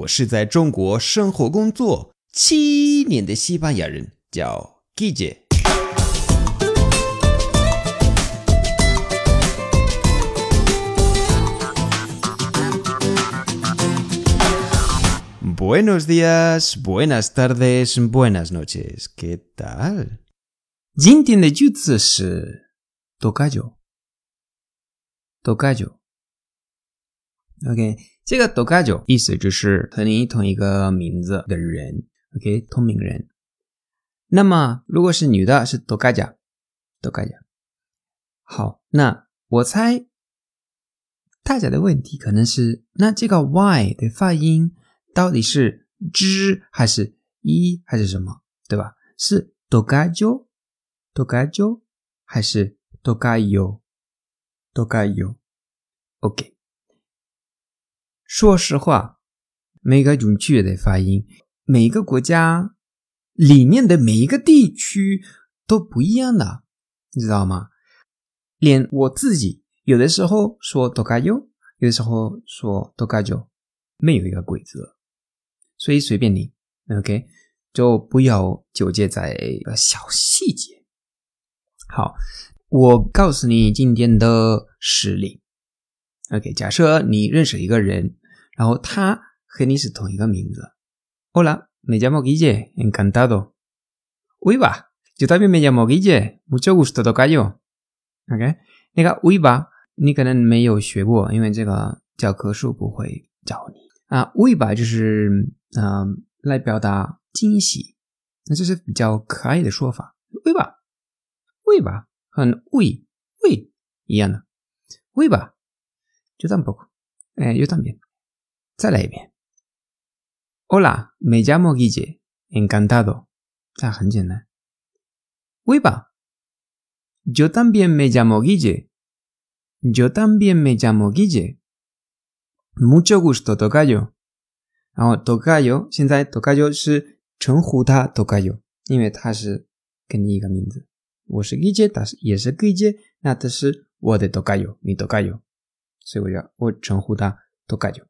我是在中国生活工作七年的西班牙人，叫 g i j i Buenos días，buenas tardes，buenas noches，¿qué tal？l Toca yo。Toca yo。o k 这个 do ga jo 意思就是和你同一个名字的人，OK，同名人。那么如果是女的，是 do ga ja，do ga ja。好，那我猜大家的问题可能是，那这个 y 的发音到底是 z 还是一还是什么，对吧？是 do ga jo，do ga jo 还是 do ga yo，do ga yo？OK。说实话，每个准确的发音，每个国家里面的每一个地区都不一样的，你知道吗？连我自己有的时候说 tokayo，有的时候说 tokajo，没有一个规则，所以随便你，OK，就不要纠结在小细节。好，我告诉你今天的实例，OK，假设你认识一个人。然后他和你是同一个名字。Hola, me llamo Guille, encantado. Uiba, yo también me llamo Guille, mucho gusto tocayo. OK，那个 Uiba 你可能没有学过，因为这个教科书不会教你啊。Uiba 就是嗯、呃、来表达惊喜，那这是比较可爱的说法。Uiba。uy va, con ah, ah, uy, uy, y Uy va. Yo tampoco. Eh, yo también. ¡Hola! me llamo Guille. Encantado. Ah, va! ¿eh? Yo también me llamo Guille. Yo también me llamo Guille. Mucho gusto, tocayo. Ahora, tocayo, 现在 tocayo Tocayo. Así que Guille，那他是我的 tocayo，你 tocayo，所以我要我称呼他 tocayo。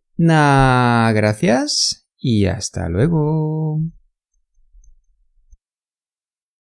Nah, gracias y hasta luego.